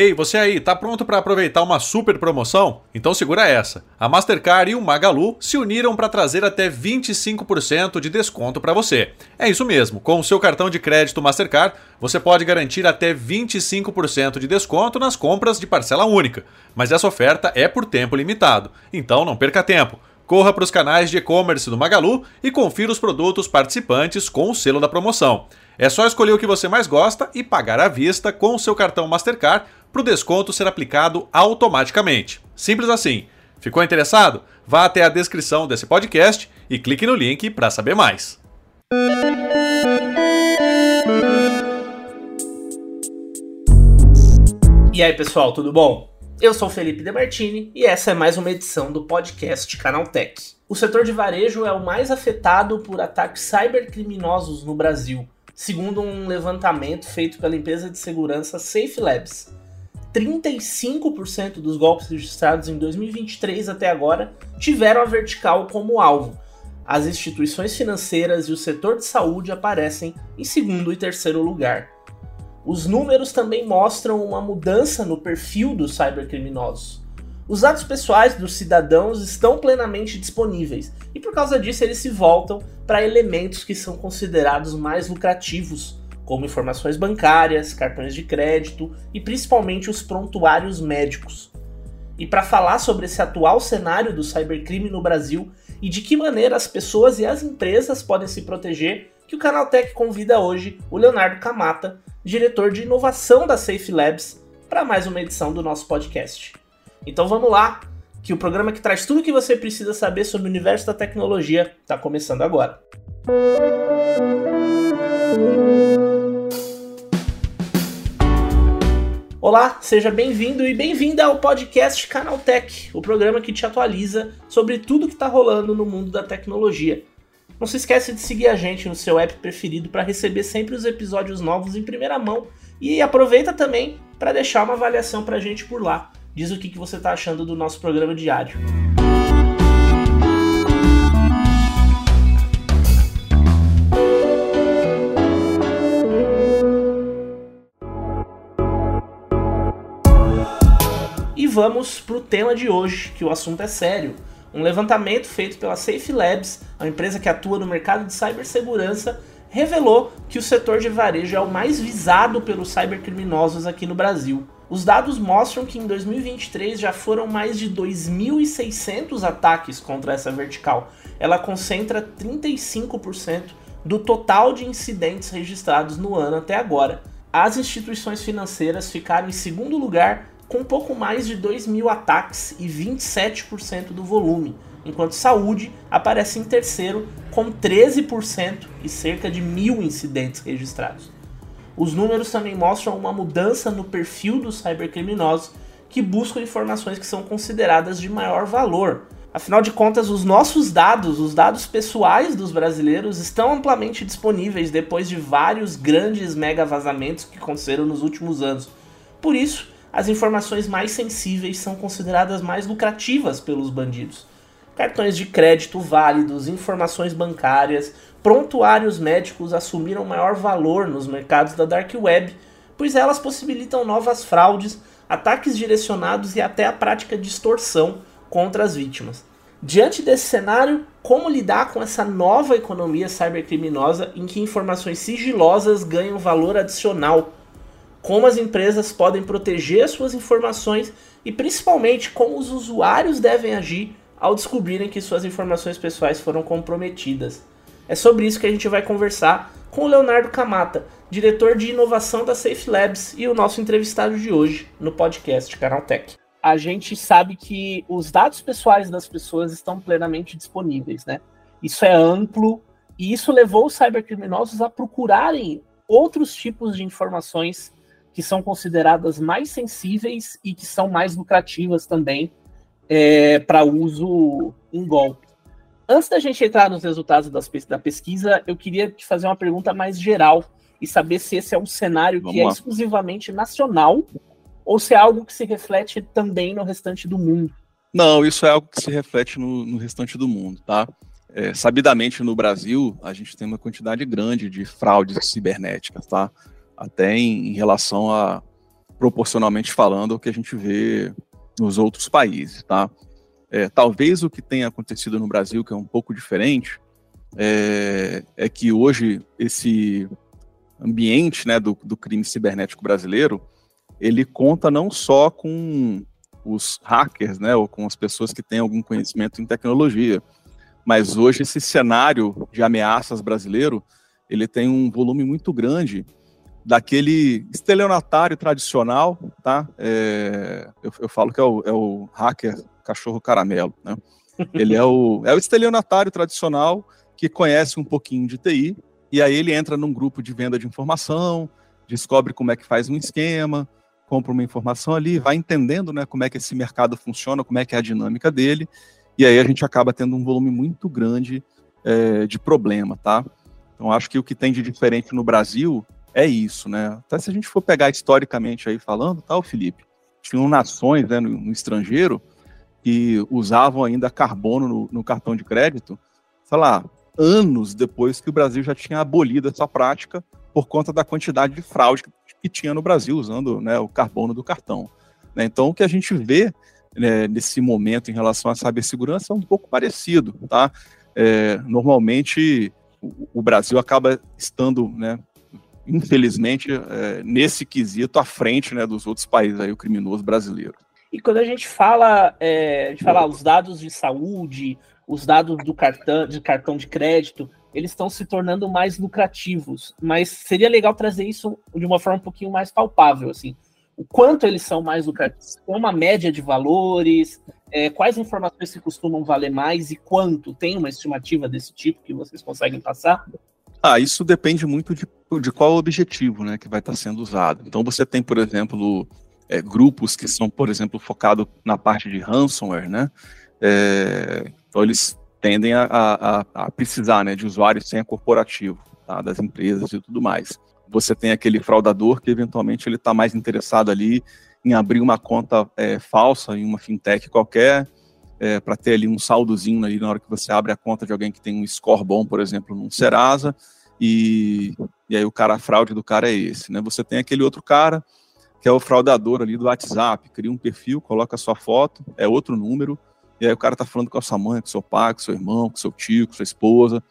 Ei, você aí, tá pronto para aproveitar uma super promoção? Então segura essa. A Mastercard e o Magalu se uniram para trazer até 25% de desconto para você. É isso mesmo, com o seu cartão de crédito Mastercard, você pode garantir até 25% de desconto nas compras de parcela única. Mas essa oferta é por tempo limitado, então não perca tempo. Corra para os canais de e-commerce do Magalu e confira os produtos participantes com o selo da promoção. É só escolher o que você mais gosta e pagar à vista com o seu cartão Mastercard para o desconto ser aplicado automaticamente. Simples assim. Ficou interessado? Vá até a descrição desse podcast e clique no link para saber mais. E aí, pessoal, tudo bom? Eu sou Felipe Demartini e essa é mais uma edição do podcast Canaltech. O setor de varejo é o mais afetado por ataques cybercriminosos no Brasil, segundo um levantamento feito pela empresa de segurança Safe Labs. 35% dos golpes registrados em 2023 até agora tiveram a vertical como alvo. As instituições financeiras e o setor de saúde aparecem em segundo e terceiro lugar. Os números também mostram uma mudança no perfil dos cybercriminosos. Os dados pessoais dos cidadãos estão plenamente disponíveis e por causa disso eles se voltam para elementos que são considerados mais lucrativos, como informações bancárias, cartões de crédito e principalmente os prontuários médicos. E para falar sobre esse atual cenário do cybercrime no Brasil e de que maneira as pessoas e as empresas podem se proteger, que o Canaltech convida hoje o Leonardo Camata, diretor de inovação da Safe Labs, para mais uma edição do nosso podcast. Então vamos lá, que o programa que traz tudo o que você precisa saber sobre o universo da tecnologia está começando agora. Olá, seja bem-vindo e bem-vinda ao podcast Canaltech, o programa que te atualiza sobre tudo que está rolando no mundo da tecnologia. Não se esqueça de seguir a gente no seu app preferido para receber sempre os episódios novos em primeira mão. E aproveita também para deixar uma avaliação para a gente por lá. Diz o que, que você está achando do nosso programa diário. Vamos para o tema de hoje, que o assunto é sério. Um levantamento feito pela Safe Labs, a empresa que atua no mercado de cibersegurança, revelou que o setor de varejo é o mais visado pelos cybercriminosos aqui no Brasil. Os dados mostram que em 2023 já foram mais de 2.600 ataques contra essa vertical. Ela concentra 35% do total de incidentes registrados no ano até agora. As instituições financeiras ficaram em segundo lugar com pouco mais de 2 mil ataques e 27% do volume, enquanto saúde aparece em terceiro com 13% e cerca de mil incidentes registrados. Os números também mostram uma mudança no perfil dos cybercriminosos que buscam informações que são consideradas de maior valor. Afinal de contas, os nossos dados, os dados pessoais dos brasileiros, estão amplamente disponíveis depois de vários grandes mega vazamentos que aconteceram nos últimos anos. Por isso, as informações mais sensíveis são consideradas mais lucrativas pelos bandidos. Cartões de crédito válidos, informações bancárias, prontuários médicos assumiram maior valor nos mercados da Dark Web, pois elas possibilitam novas fraudes, ataques direcionados e até a prática de extorsão contra as vítimas. Diante desse cenário, como lidar com essa nova economia cybercriminosa em que informações sigilosas ganham valor adicional como as empresas podem proteger suas informações e principalmente como os usuários devem agir ao descobrirem que suas informações pessoais foram comprometidas. É sobre isso que a gente vai conversar com o Leonardo Camata, diretor de inovação da Safe Labs e o nosso entrevistado de hoje no podcast Canaltech. A gente sabe que os dados pessoais das pessoas estão plenamente disponíveis, né? Isso é amplo e isso levou os cybercriminosos a procurarem outros tipos de informações que são consideradas mais sensíveis e que são mais lucrativas também é, para uso em golpe. Antes da gente entrar nos resultados das, da pesquisa, eu queria te fazer uma pergunta mais geral e saber se esse é um cenário Vamos que é lá. é exclusivamente nacional ou se é algo que se reflete também no restante do mundo. Não, isso é algo que se reflete no, no restante do mundo, tá? É, sabidamente no Brasil, a gente tem uma quantidade grande de fraudes cibernéticas, tá? Até em, em relação a, proporcionalmente falando, ao que a gente vê nos outros países, tá? É, talvez o que tenha acontecido no Brasil, que é um pouco diferente, é, é que hoje esse ambiente né, do, do crime cibernético brasileiro, ele conta não só com os hackers, né, ou com as pessoas que têm algum conhecimento em tecnologia, mas hoje esse cenário de ameaças brasileiro, ele tem um volume muito grande daquele estelionatário tradicional, tá? É, eu, eu, falo que é o, é o, hacker cachorro caramelo, né? Ele é o, é o estelionatário tradicional que conhece um pouquinho de TI, e aí ele entra num grupo de venda de informação, descobre como é que faz um esquema, compra uma informação ali, vai entendendo né, como é que esse mercado funciona, como é que é a dinâmica dele, e aí a gente acaba tendo um volume muito grande é, de problema, tá? Então acho que o que tem de diferente no Brasil é isso, né? Até se a gente for pegar historicamente aí falando, tal, tá, Felipe, tinham nações né, no, no, estrangeiro que usavam ainda carbono no, no, cartão de crédito, sei lá, anos depois que o Brasil já tinha abolido essa prática por conta da quantidade de fraude que, que tinha no Brasil usando né, o carbono do cartão. Né? Então, o que a gente vê né, nesse momento em relação à cibersegurança é um pouco parecido, tá? É, normalmente o, o Brasil acaba estando, né, infelizmente, é, nesse quesito à frente né, dos outros países aí, o criminoso brasileiro. E quando a gente fala, é, a gente fala os dados de saúde, os dados do cartão, de cartão de crédito, eles estão se tornando mais lucrativos. Mas seria legal trazer isso de uma forma um pouquinho mais palpável, assim. O quanto eles são mais lucrativos? Tem uma média de valores? É, quais informações se costumam valer mais e quanto? Tem uma estimativa desse tipo que vocês conseguem passar? Ah, isso depende muito de, de qual objetivo né, que vai estar sendo usado. Então você tem, por exemplo, é, grupos que são, por exemplo, focados na parte de ransomware, né? É, então eles tendem a, a, a, precisar né, de usuários sem corporativo, tá, das empresas e tudo mais. Você tem aquele fraudador que eventualmente ele está mais interessado ali em abrir uma conta é, falsa em uma fintech qualquer, é, para ter ali um saldozinho ali na hora que você abre a conta de alguém que tem um score bom, por exemplo, num Serasa, e, e aí o cara, a fraude do cara é esse, né? Você tem aquele outro cara, que é o fraudador ali do WhatsApp, cria um perfil, coloca a sua foto, é outro número, e aí o cara tá falando com a sua mãe, com seu pai, com seu irmão, com seu tio, com sua esposa,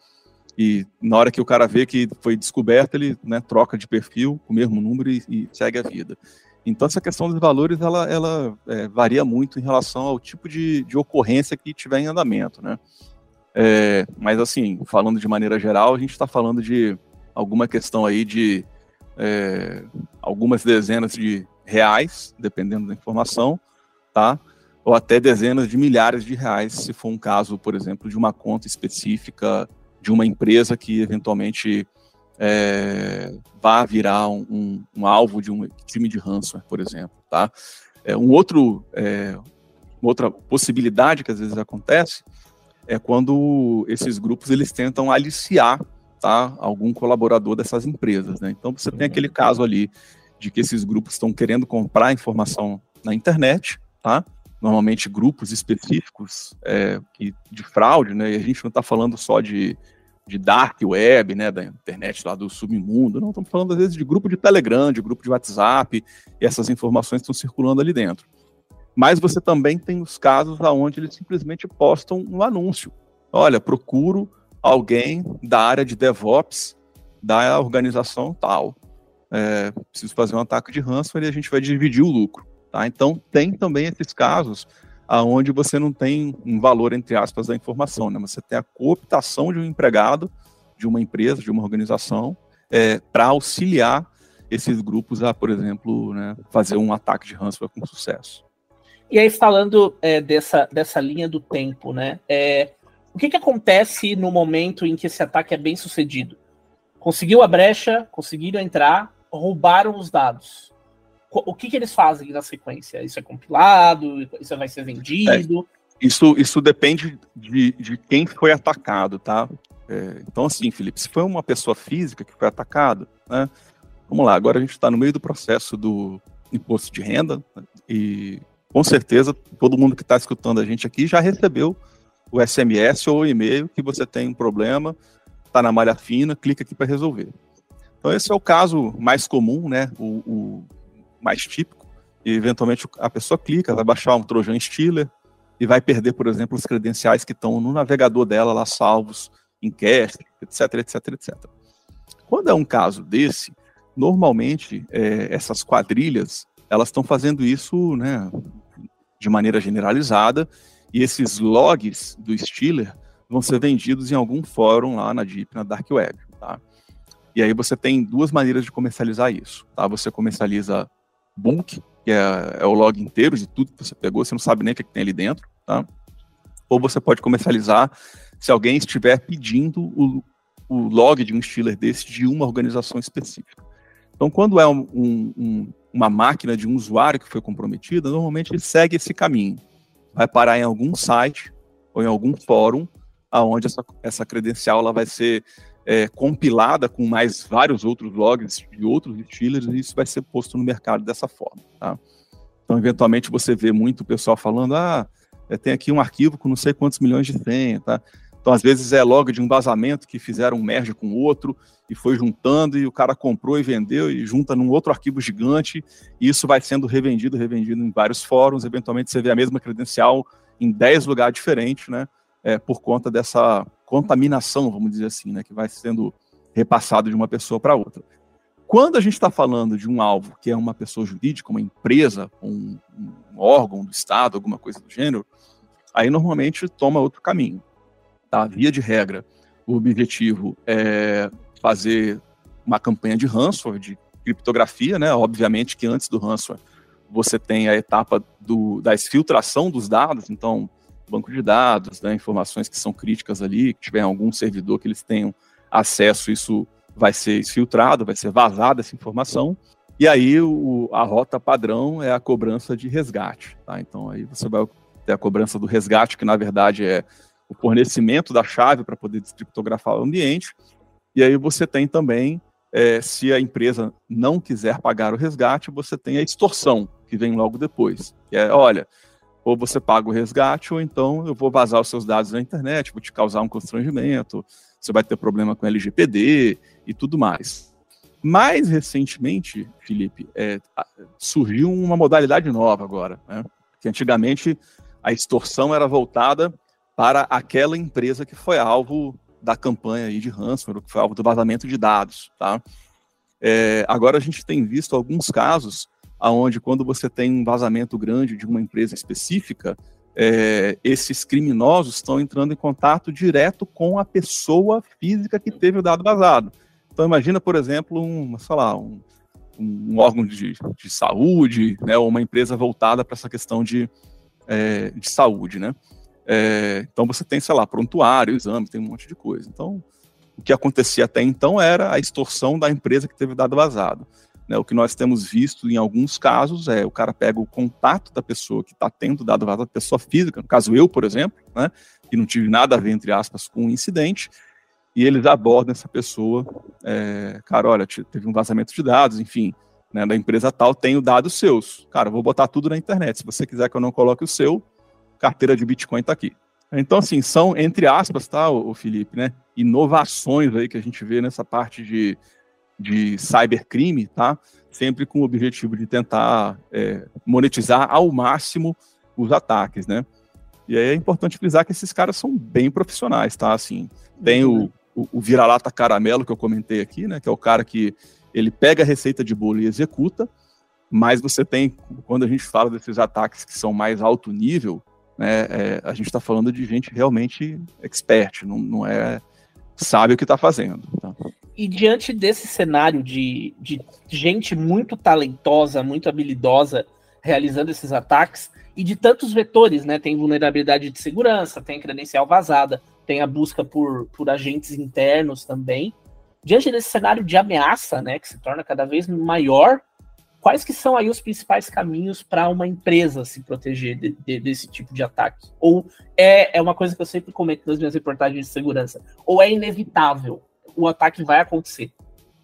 e na hora que o cara vê que foi descoberto, ele né, troca de perfil o mesmo número e, e segue a vida. Então, essa questão dos valores, ela, ela é, varia muito em relação ao tipo de, de ocorrência que tiver em andamento, né? É, mas, assim, falando de maneira geral, a gente está falando de alguma questão aí de é, algumas dezenas de reais, dependendo da informação, tá? Ou até dezenas de milhares de reais, se for um caso, por exemplo, de uma conta específica de uma empresa que eventualmente é, vá virar um, um, um, alvo de um time de ransomware, por exemplo, tá? É, um outro, é, outra possibilidade que às vezes acontece é quando esses grupos eles tentam aliciar, tá, algum colaborador dessas empresas, né? Então você tem aquele caso ali de que esses grupos estão querendo comprar informação na internet, tá? Normalmente grupos específicos é, de fraude, né? E a gente não está falando só de de dark web, né, da internet lá do submundo. Não, estamos falando às vezes de grupo de Telegram, de grupo de WhatsApp, e essas informações estão circulando ali dentro. Mas você também tem os casos onde eles simplesmente postam um anúncio. Olha, procuro alguém da área de DevOps da organização tal. É, preciso fazer um ataque de ransomware e a gente vai dividir o lucro. Tá? Então, tem também esses casos aonde você não tem um valor, entre aspas, da informação, né? Você tem a cooptação de um empregado de uma empresa, de uma organização, é, para auxiliar esses grupos a, por exemplo, né, fazer um ataque de ransomware com sucesso. E aí, falando é, dessa, dessa linha do tempo, né? É, o que, que acontece no momento em que esse ataque é bem sucedido? Conseguiu a brecha, conseguiram entrar, roubaram os dados o que, que eles fazem na sequência? Isso é compilado? Isso vai ser vendido? É, isso, isso depende de, de quem foi atacado, tá? É, então, assim, Felipe, se foi uma pessoa física que foi atacada, né? Vamos lá, agora a gente está no meio do processo do imposto de renda né, e com certeza todo mundo que está escutando a gente aqui já recebeu o SMS ou o e-mail que você tem um problema, está na malha fina, clica aqui para resolver. Então esse é o caso mais comum, né? O, o, mais típico, e eventualmente a pessoa clica, vai baixar um Trojan Stealer e vai perder, por exemplo, os credenciais que estão no navegador dela lá salvos em cache, etc, etc, etc. Quando é um caso desse, normalmente é, essas quadrilhas elas estão fazendo isso, né, de maneira generalizada e esses logs do Stealer vão ser vendidos em algum fórum lá na Deep, na Dark Web, tá? E aí você tem duas maneiras de comercializar isso, tá? Você comercializa bulk, que é, é o log inteiro de tudo que você pegou, você não sabe nem o que, é que tem ali dentro, tá? Ou você pode comercializar se alguém estiver pedindo o, o log de um Stealer desse de uma organização específica. Então, quando é um, um, uma máquina de um usuário que foi comprometida, normalmente ele segue esse caminho. Vai parar em algum site ou em algum fórum aonde essa, essa credencial ela vai ser é, compilada com mais vários outros logs de outros distillers e isso vai ser posto no mercado dessa forma. Tá? Então, eventualmente, você vê muito pessoal falando, ah, é, tem aqui um arquivo com não sei quantos milhões de senha, tá? Então, às vezes, é log de um vazamento que fizeram um merge com outro e foi juntando e o cara comprou e vendeu e junta num outro arquivo gigante e isso vai sendo revendido, revendido em vários fóruns. Eventualmente, você vê a mesma credencial em 10 lugares diferentes, né? é, por conta dessa contaminação, vamos dizer assim, né, que vai sendo repassado de uma pessoa para outra. Quando a gente está falando de um alvo que é uma pessoa jurídica, uma empresa, um, um, órgão do Estado, alguma coisa do gênero, aí normalmente toma outro caminho. Tá? Via de regra, o objetivo é fazer uma campanha de ransomware, de criptografia, né? Obviamente que antes do ransomware você tem a etapa do, da exfiltração dos dados, então banco de dados, né, informações que são críticas ali, que tiver algum servidor que eles tenham acesso, isso vai ser filtrado, vai ser vazada essa informação. E aí o, a rota padrão é a cobrança de resgate. Tá? Então aí você vai ter a cobrança do resgate, que na verdade é o fornecimento da chave para poder descriptografar o ambiente. E aí você tem também, é, se a empresa não quiser pagar o resgate, você tem a extorsão, que vem logo depois. Que é, olha, ou você paga o resgate, ou então eu vou vazar os seus dados na internet, vou te causar um constrangimento, você vai ter problema com LGPD e tudo mais. Mais recentemente, Felipe, é, surgiu uma modalidade nova agora, né? que antigamente a extorsão era voltada para aquela empresa que foi alvo da campanha aí de ransomware, que foi alvo do vazamento de dados, tá? É, agora a gente tem visto alguns casos aonde quando você tem um vazamento grande de uma empresa específica, é, esses criminosos estão entrando em contato direto com a pessoa física que teve o dado vazado. Então imagina, por exemplo, um, sei lá, um, um órgão de, de saúde, né, ou uma empresa voltada para essa questão de, é, de saúde, né? É, então você tem, sei lá, prontuário, exame, tem um monte de coisa. Então, o que acontecia até então era a extorsão da empresa que teve o dado vazado. Né, o que nós temos visto em alguns casos é o cara pega o contato da pessoa que está tendo dado vazado, pessoa física, no caso eu, por exemplo, né, que não tive nada a ver, entre aspas, com o um incidente, e eles abordam essa pessoa, é, cara, olha, teve um vazamento de dados, enfim, né, da empresa tal, tenho dados seus. Cara, vou botar tudo na internet. Se você quiser que eu não coloque o seu, carteira de Bitcoin está aqui. Então, assim, são, entre aspas, tá, o Felipe, né, inovações aí que a gente vê nessa parte de de cybercrime, tá? Sempre com o objetivo de tentar é, monetizar ao máximo os ataques, né? E aí é importante frisar que esses caras são bem profissionais, tá? Assim, tem o, o, o vira-lata caramelo que eu comentei aqui, né? Que é o cara que ele pega a receita de bolo e executa, mas você tem, quando a gente fala desses ataques que são mais alto nível, né? É, a gente está falando de gente realmente expert, não, não é sabe o que está fazendo. Tá? E diante desse cenário de, de gente muito talentosa, muito habilidosa realizando esses ataques, e de tantos vetores, né? Tem vulnerabilidade de segurança, tem credencial vazada, tem a busca por, por agentes internos também. Diante desse cenário de ameaça, né, que se torna cada vez maior, quais que são aí os principais caminhos para uma empresa se proteger de, de, desse tipo de ataque? Ou é, é uma coisa que eu sempre comento nas minhas reportagens de segurança, ou é inevitável? O ataque vai acontecer.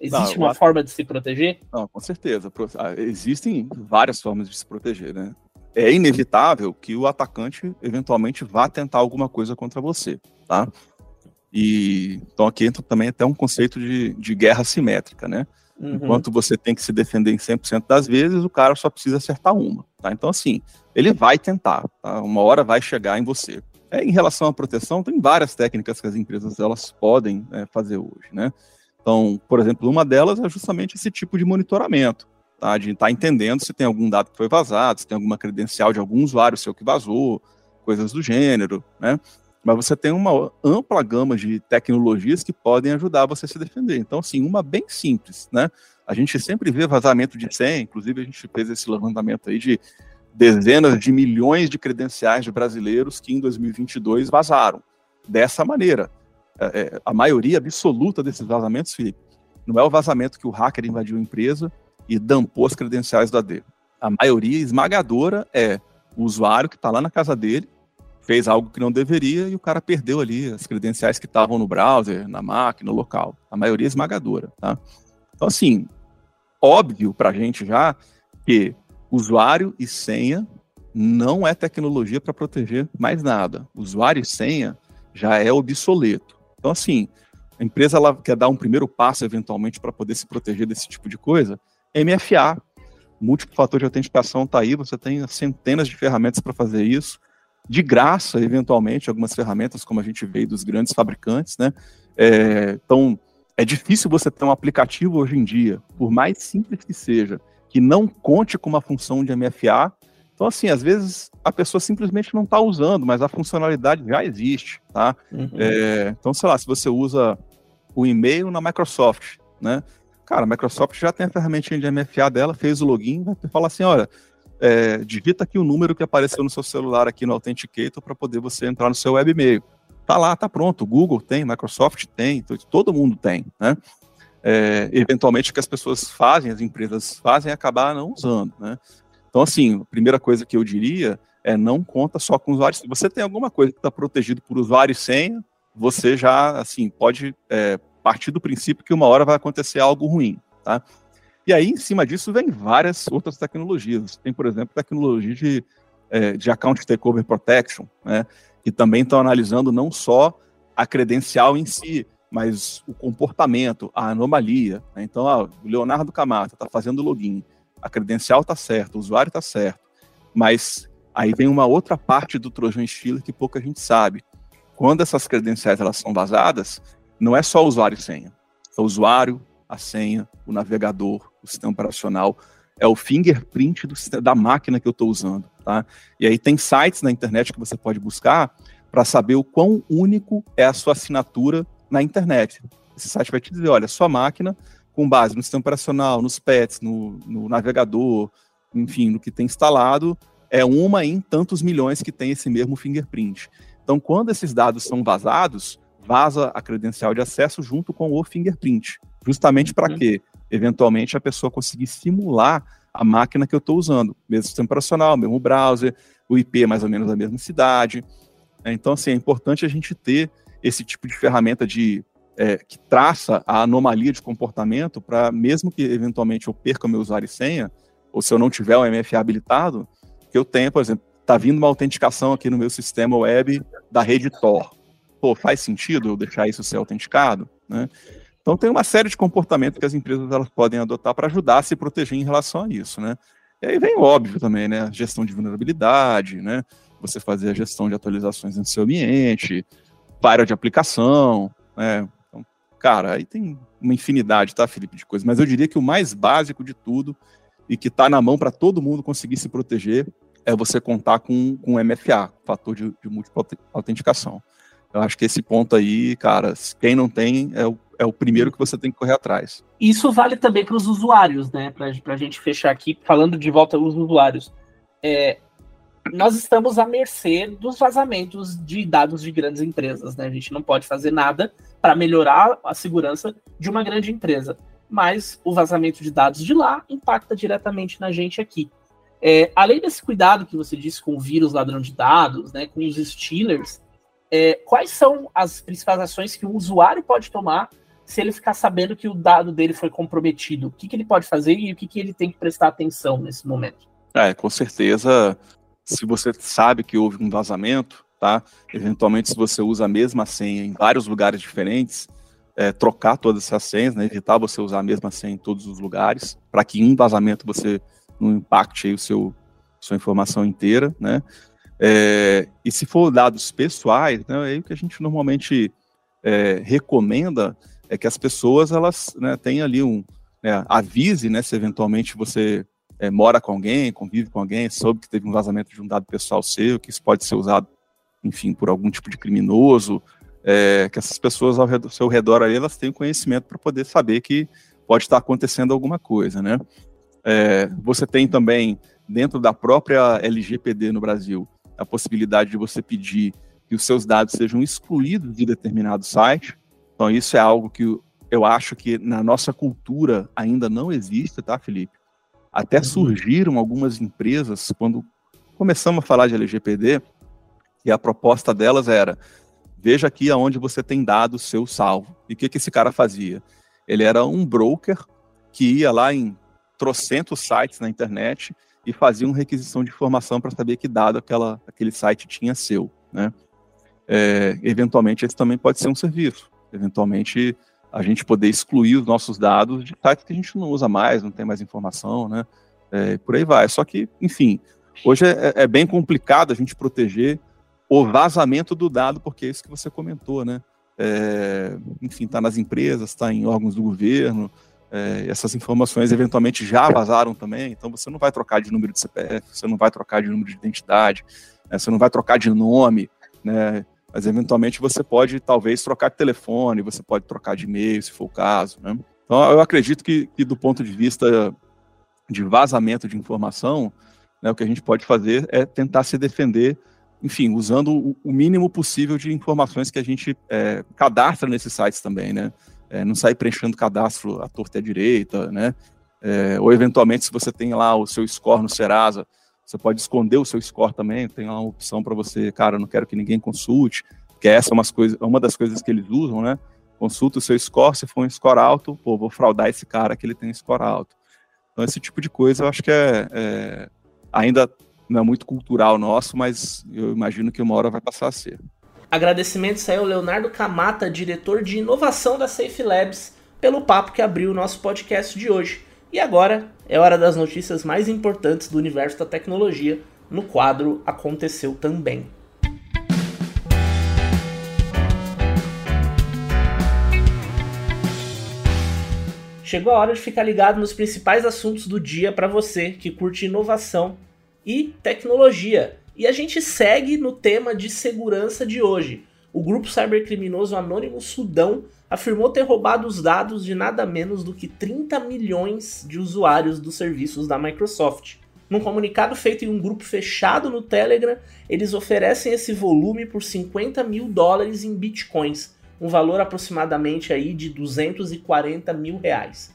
Existe não, uma forma de se proteger? Não, com certeza. Ah, existem várias formas de se proteger, né? É inevitável que o atacante eventualmente vá tentar alguma coisa contra você, tá? E então aqui entra também até um conceito de, de guerra simétrica, né? Uhum. Enquanto você tem que se defender em 100% das vezes, o cara só precisa acertar uma. Tá? Então, assim, ele vai tentar. Tá? Uma hora vai chegar em você. É, em relação à proteção, tem várias técnicas que as empresas elas podem é, fazer hoje. Né? Então, por exemplo, uma delas é justamente esse tipo de monitoramento. Tá? De estar tá entendendo se tem algum dado que foi vazado, se tem alguma credencial de algum usuário seu que vazou, coisas do gênero. Né? mas você tem uma ampla gama de tecnologias que podem ajudar você a se defender. Então, assim, uma bem simples, né? A gente sempre vê vazamento de senha, inclusive a gente fez esse levantamento aí de dezenas de milhões de credenciais de brasileiros que em 2022 vazaram. Dessa maneira, é, é, a maioria absoluta desses vazamentos, Felipe, não é o vazamento que o hacker invadiu a empresa e dampou as credenciais da AD. A maioria esmagadora é o usuário que está lá na casa dele, fez algo que não deveria e o cara perdeu ali as credenciais que estavam no browser, na máquina, no local. A maioria esmagadora, tá? Então, assim, óbvio para a gente já que usuário e senha não é tecnologia para proteger mais nada. Usuário e senha já é obsoleto. Então, assim, a empresa ela quer dar um primeiro passo, eventualmente, para poder se proteger desse tipo de coisa, MFA, múltiplo fator de autenticação está aí, você tem centenas de ferramentas para fazer isso de graça, eventualmente, algumas ferramentas, como a gente vê dos grandes fabricantes, né? É, então, é difícil você ter um aplicativo hoje em dia, por mais simples que seja, que não conte com uma função de MFA. Então, assim, às vezes a pessoa simplesmente não está usando, mas a funcionalidade já existe, tá? Uhum. É, então, sei lá, se você usa o e-mail na Microsoft, né? Cara, a Microsoft já tem a ferramentinha de MFA dela, fez o login, vai falar assim, olha, é, digita aqui o número que apareceu no seu celular aqui no Authenticator para poder você entrar no seu webmail. Tá lá, tá pronto. Google tem, Microsoft tem, todo mundo tem, né? É, eventualmente que as pessoas fazem, as empresas fazem, é acabar não usando, né? Então, assim, a primeira coisa que eu diria é não conta só com usuários. Se você tem alguma coisa que está protegido por usuário e senha, você já, assim, pode é, partir do princípio que uma hora vai acontecer algo ruim, tá? E aí, em cima disso, vem várias outras tecnologias. Tem, por exemplo, tecnologia de, é, de Account Takeover Protection, né, que também estão analisando não só a credencial em si, mas o comportamento, a anomalia. Né? Então, ó, o Leonardo Camata está fazendo login, a credencial está certa, o usuário está certo, mas aí vem uma outra parte do Trojan Stealer que pouca gente sabe. Quando essas credenciais elas são vazadas, não é só usuário e senha, é o usuário, a senha, o navegador, o sistema operacional, é o fingerprint do, da máquina que eu estou usando. Tá? E aí tem sites na internet que você pode buscar para saber o quão único é a sua assinatura na internet. Esse site vai te dizer, olha, sua máquina, com base no sistema operacional, nos pets, no, no navegador, enfim, no que tem instalado, é uma em tantos milhões que tem esse mesmo fingerprint. Então, quando esses dados são vazados, vaza a credencial de acesso junto com o fingerprint. Justamente para uhum. quê? Eventualmente a pessoa conseguir simular a máquina que eu estou usando, mesmo sistema operacional, mesmo browser, o IP mais ou menos da mesma cidade. Então, assim, é importante a gente ter esse tipo de ferramenta de é, que traça a anomalia de comportamento para, mesmo que eventualmente eu perca meu usuário e senha, ou se eu não tiver o MFA habilitado, que eu tenha, por exemplo, está vindo uma autenticação aqui no meu sistema web da rede Tor. Pô, faz sentido eu deixar isso ser autenticado? Né? Então tem uma série de comportamentos que as empresas elas podem adotar para ajudar a se proteger em relação a isso, né? E aí vem óbvio também, né? Gestão de vulnerabilidade, né? Você fazer a gestão de atualizações no seu ambiente, para de aplicação, né? Então, cara, aí tem uma infinidade, tá, Felipe, de coisas. Mas eu diria que o mais básico de tudo e que está na mão para todo mundo conseguir se proteger é você contar com, com MFA, fator de, de múltipla autenticação. Eu acho que esse ponto aí, cara, quem não tem é o é o primeiro que você tem que correr atrás. Isso vale também para os usuários, né? Para a gente fechar aqui, falando de volta aos usuários. É, nós estamos à mercê dos vazamentos de dados de grandes empresas, né? A gente não pode fazer nada para melhorar a segurança de uma grande empresa, mas o vazamento de dados de lá impacta diretamente na gente aqui. É, além desse cuidado que você disse com o vírus ladrão de dados, né, com os stealers, é, quais são as principais ações que o usuário pode tomar se ele ficar sabendo que o dado dele foi comprometido? O que, que ele pode fazer e o que, que ele tem que prestar atenção nesse momento? É, com certeza, se você sabe que houve um vazamento, tá? Eventualmente, se você usa a mesma senha em vários lugares diferentes, é, trocar todas essas senhas, né, evitar você usar a mesma senha em todos os lugares, para que em vazamento você não impacte aí o seu sua informação inteira, né? É, e se for dados pessoais, né, aí o que a gente normalmente é, recomenda é que as pessoas elas né, tenham ali um né, avise, né, se eventualmente você é, mora com alguém, convive com alguém, soube que teve um vazamento de um dado pessoal seu, que isso pode ser usado, enfim, por algum tipo de criminoso, é, que essas pessoas ao redor, seu redor ali, elas tenham conhecimento para poder saber que pode estar acontecendo alguma coisa, né? É, você tem também, dentro da própria LGPD no Brasil, a possibilidade de você pedir que os seus dados sejam excluídos de determinado site. Então, isso é algo que eu acho que na nossa cultura ainda não existe, tá, Felipe? Até uhum. surgiram algumas empresas, quando começamos a falar de LGPD, e a proposta delas era veja aqui aonde você tem dado seu salvo. E o que, que esse cara fazia? Ele era um broker que ia lá em trocentos sites na internet e fazia uma requisição de informação para saber que dado aquela, aquele site tinha seu, né? É, eventualmente, esse também pode ser um serviço. Eventualmente, a gente poder excluir os nossos dados de sites que a gente não usa mais, não tem mais informação, né? É, por aí vai. Só que, enfim, hoje é, é bem complicado a gente proteger o vazamento do dado, porque é isso que você comentou, né? É, enfim, está nas empresas, está em órgãos do governo, é, essas informações eventualmente já vazaram também, então você não vai trocar de número de CPF, você não vai trocar de número de identidade, né, você não vai trocar de nome, né, mas eventualmente você pode talvez trocar de telefone, você pode trocar de e-mail, se for o caso. Né? Então eu acredito que, que do ponto de vista de vazamento de informação, né, o que a gente pode fazer é tentar se defender enfim, usando o, mínimo possível de informações que a gente é, cadastra nesses sites também, né? É, não sair preenchendo cadastro à torta e à direita, né? É, ou eventualmente, se você tem lá o seu score no Serasa, você pode esconder o seu score também, tem uma opção para você, cara, não quero que ninguém consulte, que essa é umas coisas, uma das coisas que eles usam, né? Consulta o seu score, se for um score alto, pô, vou fraudar esse cara que ele tem score alto. Então, esse tipo de coisa eu acho que é, é ainda não é muito cultural nosso, mas eu imagino que uma hora vai passar a ser. Agradecimentos aí ao Leonardo Camata, diretor de inovação da Safe Labs, pelo papo que abriu o nosso podcast de hoje. E agora é hora das notícias mais importantes do universo da tecnologia no quadro Aconteceu Também. Chegou a hora de ficar ligado nos principais assuntos do dia para você que curte inovação e tecnologia. E a gente segue no tema de segurança de hoje. O grupo cybercriminoso Anônimo Sudão afirmou ter roubado os dados de nada menos do que 30 milhões de usuários dos serviços da Microsoft. Num comunicado feito em um grupo fechado no Telegram, eles oferecem esse volume por 50 mil dólares em bitcoins, um valor aproximadamente aí de 240 mil reais.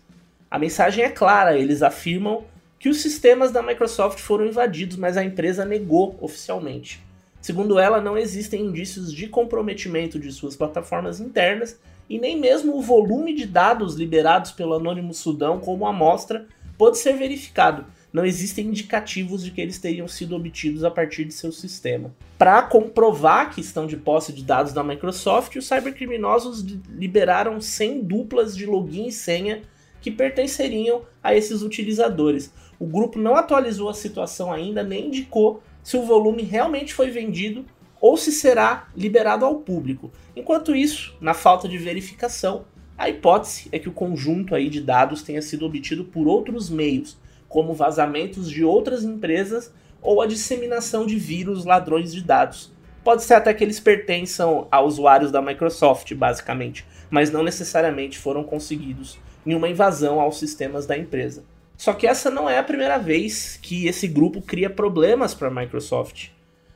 A mensagem é clara, eles afirmam que os sistemas da Microsoft foram invadidos, mas a empresa negou oficialmente. Segundo ela, não existem indícios de comprometimento de suas plataformas internas e nem mesmo o volume de dados liberados pelo Anônimo Sudão como amostra pode ser verificado. Não existem indicativos de que eles teriam sido obtidos a partir de seu sistema. Para comprovar que estão de posse de dados da Microsoft, os cybercriminosos liberaram 100 duplas de login e senha que pertenceriam a esses utilizadores. O grupo não atualizou a situação ainda, nem indicou se o volume realmente foi vendido ou se será liberado ao público. Enquanto isso, na falta de verificação, a hipótese é que o conjunto aí de dados tenha sido obtido por outros meios, como vazamentos de outras empresas ou a disseminação de vírus ladrões de dados. Pode ser até que eles pertençam a usuários da Microsoft, basicamente, mas não necessariamente foram conseguidos em uma invasão aos sistemas da empresa. Só que essa não é a primeira vez que esse grupo cria problemas para a Microsoft.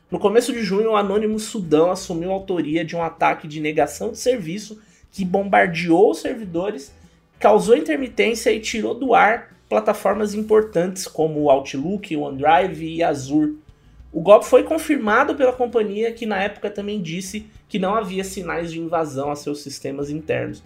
No começo de junho, o Anonymous Sudão assumiu a autoria de um ataque de negação de serviço que bombardeou os servidores, causou intermitência e tirou do ar plataformas importantes como o Outlook, o OneDrive e Azure. O golpe foi confirmado pela companhia, que na época também disse que não havia sinais de invasão a seus sistemas internos.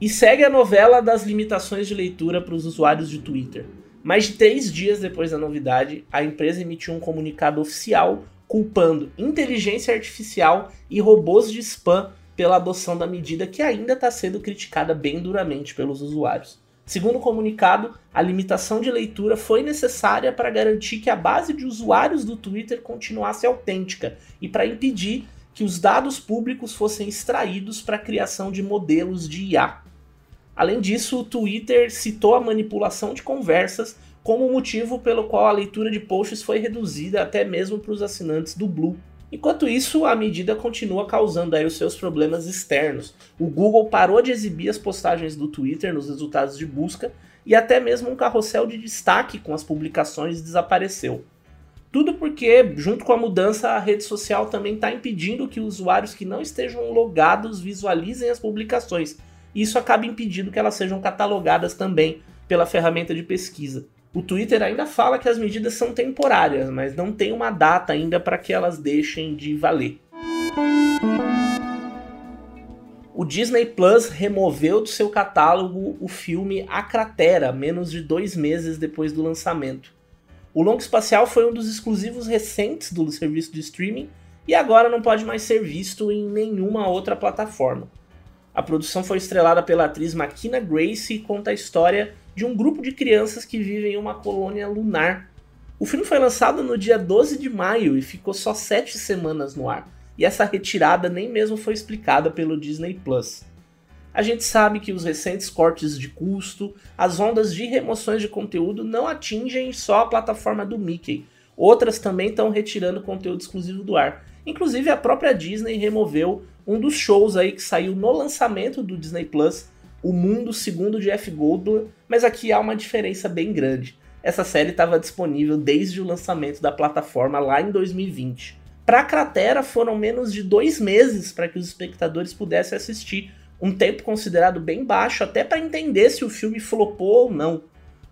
E segue a novela das limitações de leitura para os usuários de Twitter. Mais de três dias depois da novidade, a empresa emitiu um comunicado oficial culpando inteligência artificial e robôs de spam pela adoção da medida que ainda está sendo criticada bem duramente pelos usuários. Segundo o comunicado, a limitação de leitura foi necessária para garantir que a base de usuários do Twitter continuasse autêntica e para impedir que os dados públicos fossem extraídos para a criação de modelos de IA. Além disso, o Twitter citou a manipulação de conversas como motivo pelo qual a leitura de posts foi reduzida até mesmo para os assinantes do Blue. Enquanto isso, a medida continua causando aí os seus problemas externos. O Google parou de exibir as postagens do Twitter nos resultados de busca e até mesmo um carrossel de destaque com as publicações desapareceu. Tudo porque, junto com a mudança, a rede social também está impedindo que usuários que não estejam logados visualizem as publicações. Isso acaba impedindo que elas sejam catalogadas também pela ferramenta de pesquisa. O Twitter ainda fala que as medidas são temporárias, mas não tem uma data ainda para que elas deixem de valer. O Disney Plus removeu do seu catálogo o filme A Cratera, menos de dois meses depois do lançamento. O longo espacial foi um dos exclusivos recentes do serviço de streaming e agora não pode mais ser visto em nenhuma outra plataforma. A produção foi estrelada pela atriz Makina Grace e conta a história de um grupo de crianças que vivem em uma colônia lunar. O filme foi lançado no dia 12 de maio e ficou só sete semanas no ar, e essa retirada nem mesmo foi explicada pelo Disney Plus. A gente sabe que os recentes cortes de custo, as ondas de remoções de conteúdo não atingem só a plataforma do Mickey. Outras também estão retirando conteúdo exclusivo do ar. Inclusive a própria Disney removeu um dos shows aí que saiu no lançamento do Disney Plus, o Mundo Segundo de F. Goldblum, mas aqui há uma diferença bem grande. Essa série estava disponível desde o lançamento da plataforma lá em 2020. Para a Cratera foram menos de dois meses para que os espectadores pudessem assistir, um tempo considerado bem baixo até para entender se o filme flopou ou não.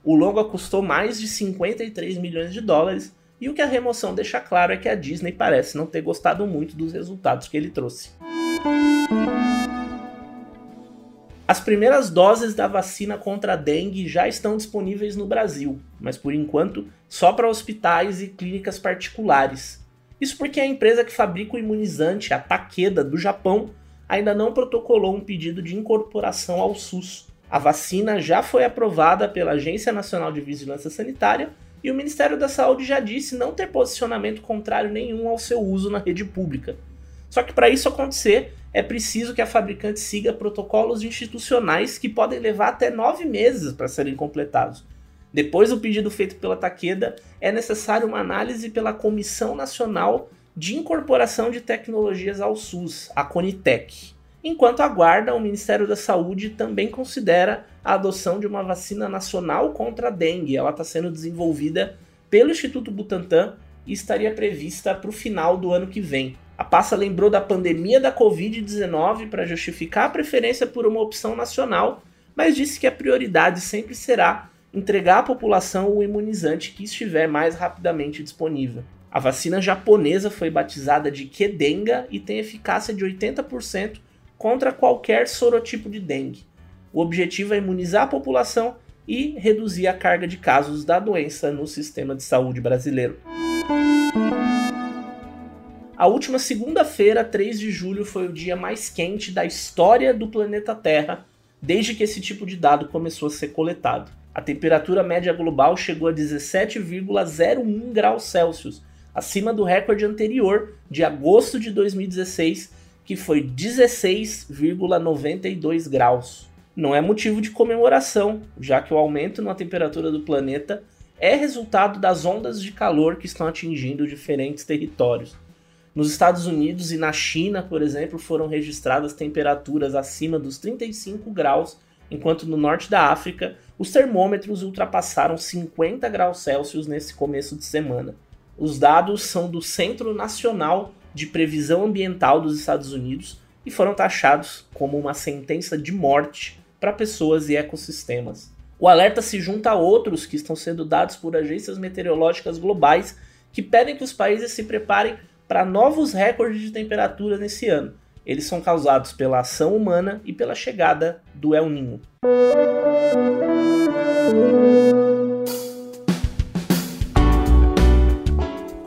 O longa custou mais de 53 milhões de dólares e o que a remoção deixa claro é que a Disney parece não ter gostado muito dos resultados que ele trouxe. As primeiras doses da vacina contra a dengue já estão disponíveis no Brasil, mas por enquanto só para hospitais e clínicas particulares. Isso porque a empresa que fabrica o imunizante, a Takeda, do Japão, ainda não protocolou um pedido de incorporação ao SUS. A vacina já foi aprovada pela Agência Nacional de Vigilância Sanitária e o Ministério da Saúde já disse não ter posicionamento contrário nenhum ao seu uso na rede pública. Só que para isso acontecer, é preciso que a fabricante siga protocolos institucionais que podem levar até nove meses para serem completados. Depois do pedido feito pela Takeda, é necessário uma análise pela Comissão Nacional de Incorporação de Tecnologias ao SUS, a Conitec. Enquanto aguarda, o Ministério da Saúde também considera a adoção de uma vacina nacional contra a dengue. Ela está sendo desenvolvida pelo Instituto Butantan e estaria prevista para o final do ano que vem. A pasta lembrou da pandemia da Covid-19 para justificar a preferência por uma opção nacional, mas disse que a prioridade sempre será entregar à população o imunizante que estiver mais rapidamente disponível. A vacina japonesa foi batizada de Kedenga e tem eficácia de 80% contra qualquer sorotipo de dengue. O objetivo é imunizar a população e reduzir a carga de casos da doença no sistema de saúde brasileiro. A última segunda-feira, 3 de julho, foi o dia mais quente da história do planeta Terra, desde que esse tipo de dado começou a ser coletado. A temperatura média global chegou a 17,01 graus Celsius, acima do recorde anterior de agosto de 2016, que foi 16,92 graus. Não é motivo de comemoração, já que o aumento na temperatura do planeta é resultado das ondas de calor que estão atingindo diferentes territórios. Nos Estados Unidos e na China, por exemplo, foram registradas temperaturas acima dos 35 graus, enquanto no norte da África os termômetros ultrapassaram 50 graus Celsius nesse começo de semana. Os dados são do Centro Nacional de Previsão Ambiental dos Estados Unidos e foram taxados como uma sentença de morte para pessoas e ecossistemas. O alerta se junta a outros que estão sendo dados por agências meteorológicas globais que pedem que os países se preparem para novos recordes de temperatura nesse ano. Eles são causados pela ação humana e pela chegada do El Niño.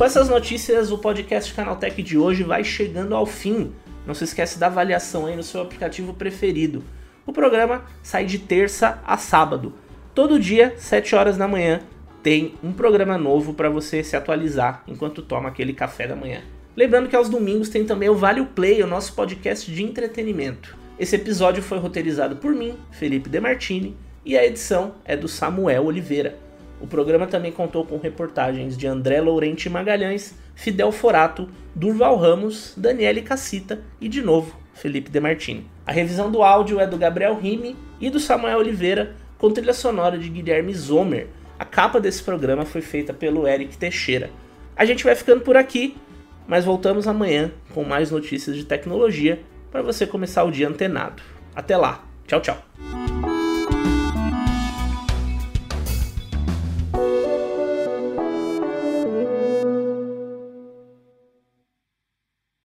Com essas notícias, o podcast Canaltech de hoje vai chegando ao fim. Não se esquece da avaliação aí no seu aplicativo preferido. O programa sai de terça a sábado. Todo dia, 7 horas da manhã, tem um programa novo para você se atualizar enquanto toma aquele café da manhã. Lembrando que aos domingos tem também o Vale o Play, o nosso podcast de entretenimento. Esse episódio foi roteirizado por mim, Felipe Demartini, e a edição é do Samuel Oliveira. O programa também contou com reportagens de André Laurenti Magalhães, Fidel Forato, Durval Ramos, Daniele Cassita e, de novo, Felipe Demartini. A revisão do áudio é do Gabriel Rime e do Samuel Oliveira, com trilha sonora de Guilherme Zomer. A capa desse programa foi feita pelo Eric Teixeira. A gente vai ficando por aqui, mas voltamos amanhã com mais notícias de tecnologia para você começar o dia antenado. Até lá, tchau, tchau.